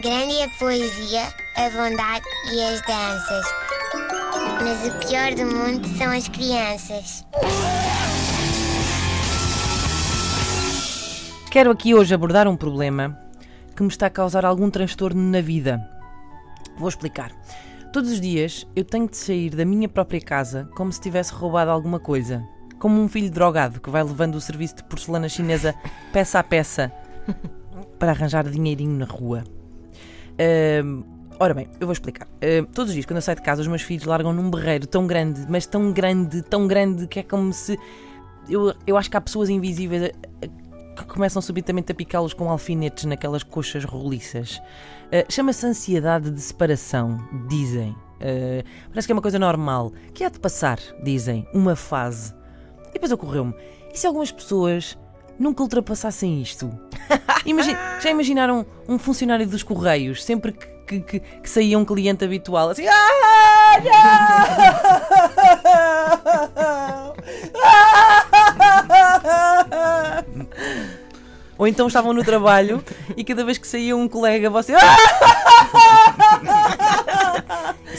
Grande é a poesia, a bondade e as danças. Mas o pior do mundo são as crianças. Quero aqui hoje abordar um problema que me está a causar algum transtorno na vida. Vou explicar. Todos os dias eu tenho de sair da minha própria casa como se tivesse roubado alguma coisa. Como um filho drogado que vai levando o serviço de porcelana chinesa peça a peça para arranjar dinheirinho na rua. Ahm, ora bem, eu vou explicar. Todos os dias, quando eu saio de casa, os meus filhos largam num berreiro tão grande, mas tão grande, tão grande, que é como se. Eu, eu acho que há pessoas invisíveis a- a- que começam subitamente a picá-los com alfinetes naquelas coxas roliças. Ah, Chama-se ansiedade de separação, dizem. Ah, parece que é uma coisa normal, que há de passar, dizem, uma fase. E depois ocorreu-me: e se algumas pessoas nunca ultrapassassem isto? Já imaginaram um funcionário dos Correios, sempre que, que, que- que saía um cliente habitual, assim. "Ah! Ou então estavam no trabalho e cada vez que saía um colega, você.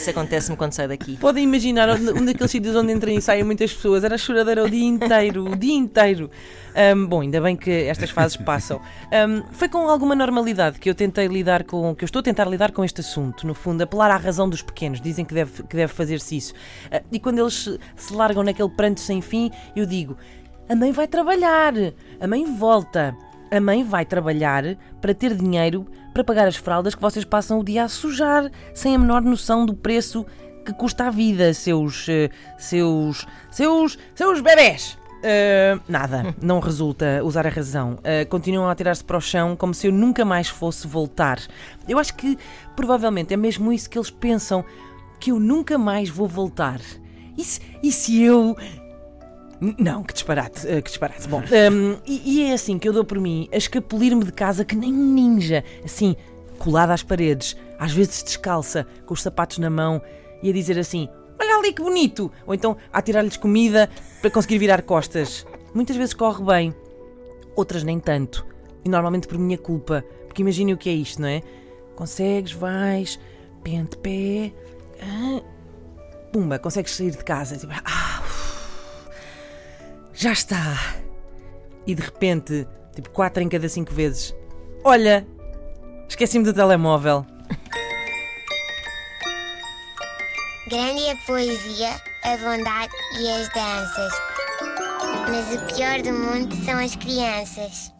Isso acontece-me quando saio daqui. Podem imaginar um daqueles sítios onde entram e saem muitas pessoas. Era choradeira o dia inteiro, o dia inteiro. Ahm, bom, ainda bem que estas fases passam. Ahm, foi com alguma normalidade que eu tentei lidar com, que eu estou a tentar lidar com este assunto. No fundo, apelar à razão dos pequenos. Dizem que deve, que deve fazer-se isso. Ah, e quando eles se largam naquele pranto sem fim, eu digo: a mãe vai trabalhar, a mãe volta. A mãe vai trabalhar para ter dinheiro para pagar as fraldas que vocês passam o dia a sujar, sem a menor noção do preço que custa a vida, seus. eh, seus. seus. seus bebés! Eh, nada, não resulta usar a razão. Eh, continuam a tirar-se para o chão como se eu nunca mais fosse voltar. Eu acho que provavelmente é mesmo isso que eles pensam: que eu nunca mais vou voltar. E se, e se eu Não, que disparate, eh, que disparate. Bom, hum, e, e é assim que eu dou por mim a escapulir-me de casa que nem um ninja, assim, colada às paredes, às vezes descalça, com os sapatos na mão e a dizer assim: Olha ali que bonito! Ou então a tirar-lhes comida para conseguir virar costas. Muitas vezes corre bem, outras nem tanto. E normalmente por minha culpa, porque imaginem o que é isto, não é? Consegues, vais, pente pé, ah, pumba, consegues sair de casa. Tipo, ah, já está. E de repente, tipo 4 em cada 5 vezes, olha, esqueci-me do telemóvel. Grande é a poesia, a bondade e as danças. Mas o pior do mundo são as crianças.